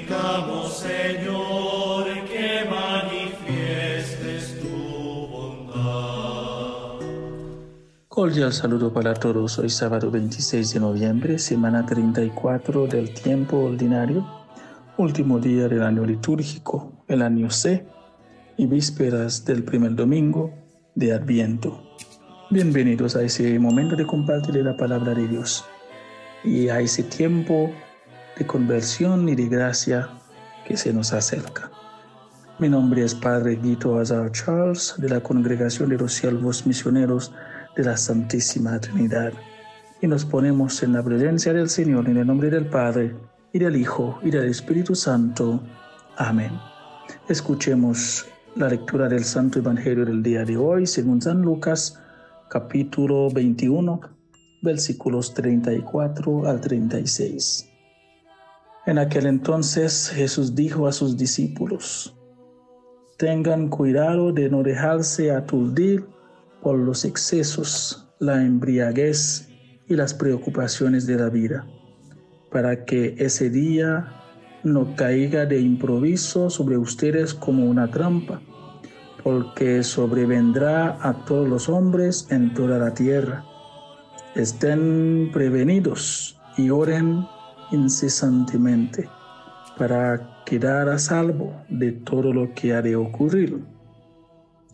suplicamos, Señor, que manifiestes tu bondad. Cordial saludo para todos. Hoy sábado 26 de noviembre, semana 34 del tiempo ordinario, último día del año litúrgico, el año C, y vísperas del primer domingo de Adviento. Bienvenidos a ese momento de compartir la palabra de Dios y a ese tiempo de conversión y de gracia que se nos acerca. Mi nombre es Padre Guido Azar Charles de la Congregación de los Siervos Misioneros de la Santísima Trinidad y nos ponemos en la presencia del Señor en el nombre del Padre y del Hijo y del Espíritu Santo. Amén. Escuchemos la lectura del Santo Evangelio del día de hoy según San Lucas capítulo 21 versículos 34 al 36. En aquel entonces Jesús dijo a sus discípulos, tengan cuidado de no dejarse aturdir por los excesos, la embriaguez y las preocupaciones de la vida, para que ese día no caiga de improviso sobre ustedes como una trampa, porque sobrevendrá a todos los hombres en toda la tierra. Estén prevenidos y oren incesantemente para quedar a salvo de todo lo que ha de ocurrir.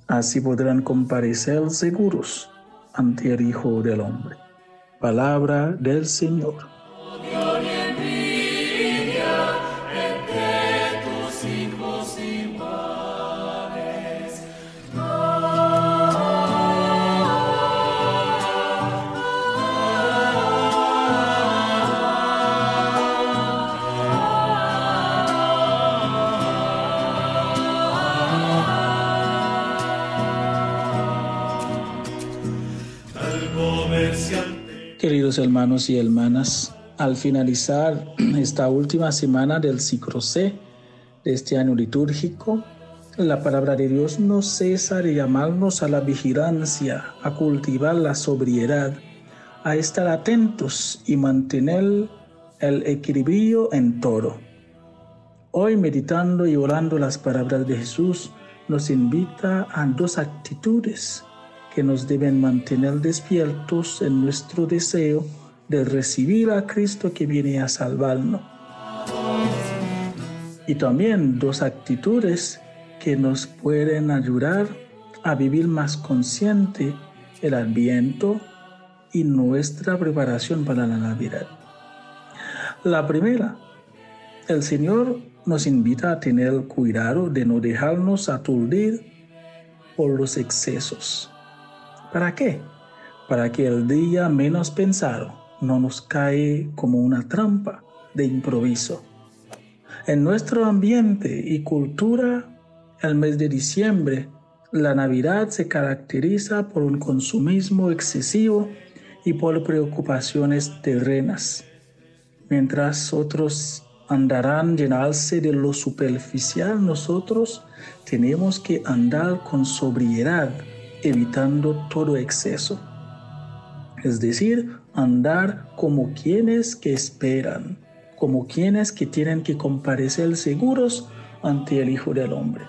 Así podrán comparecer seguros ante el Hijo del Hombre. Palabra del Señor. Queridos hermanos y hermanas, al finalizar esta última semana del ciclo C de este año litúrgico, la palabra de Dios no cesa de llamarnos a la vigilancia, a cultivar la sobriedad, a estar atentos y mantener el equilibrio en todo. Hoy meditando y orando las palabras de Jesús, nos invita a dos actitudes que nos deben mantener despiertos en nuestro deseo de recibir a Cristo que viene a salvarnos. Y también dos actitudes que nos pueden ayudar a vivir más consciente el adviento y nuestra preparación para la Navidad. La primera, el Señor nos invita a tener cuidado de no dejarnos aturdir por los excesos ¿Para qué? Para que el día menos pensado no nos cae como una trampa de improviso. En nuestro ambiente y cultura, el mes de diciembre, la Navidad se caracteriza por un consumismo excesivo y por preocupaciones terrenas, mientras otros andarán llenarse de lo superficial, nosotros tenemos que andar con sobriedad evitando todo exceso. Es decir, andar como quienes que esperan, como quienes que tienen que comparecer seguros ante el Hijo del Hombre.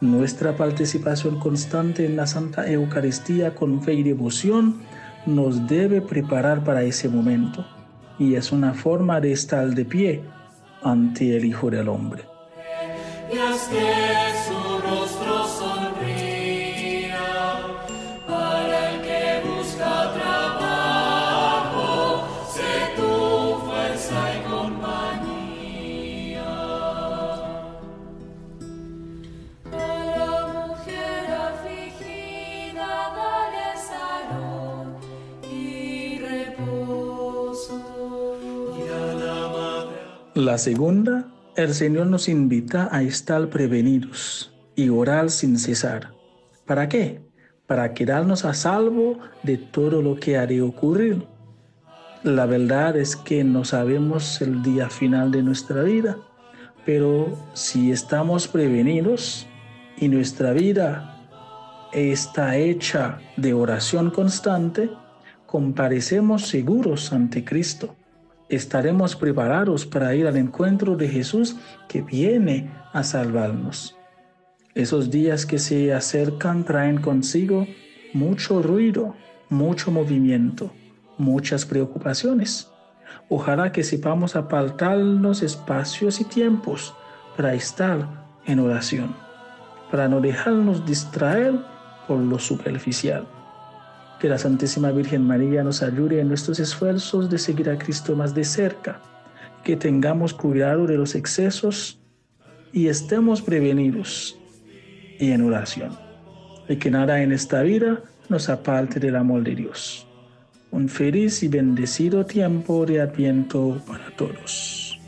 Nuestra participación constante en la Santa Eucaristía con fe y devoción nos debe preparar para ese momento y es una forma de estar de pie ante el Hijo del Hombre. La segunda, el Señor nos invita a estar prevenidos y orar sin cesar. ¿Para qué? Para quedarnos a salvo de todo lo que ha de ocurrir. La verdad es que no sabemos el día final de nuestra vida, pero si estamos prevenidos y nuestra vida está hecha de oración constante, comparecemos seguros ante Cristo estaremos preparados para ir al encuentro de Jesús que viene a salvarnos. Esos días que se acercan traen consigo mucho ruido, mucho movimiento, muchas preocupaciones. Ojalá que sepamos apartarnos espacios y tiempos para estar en oración, para no dejarnos distraer por lo superficial. Que la Santísima Virgen María nos ayude en nuestros esfuerzos de seguir a Cristo más de cerca, que tengamos cuidado de los excesos y estemos prevenidos y en oración, y que nada en esta vida nos aparte del amor de Dios. Un feliz y bendecido tiempo de Adviento para todos.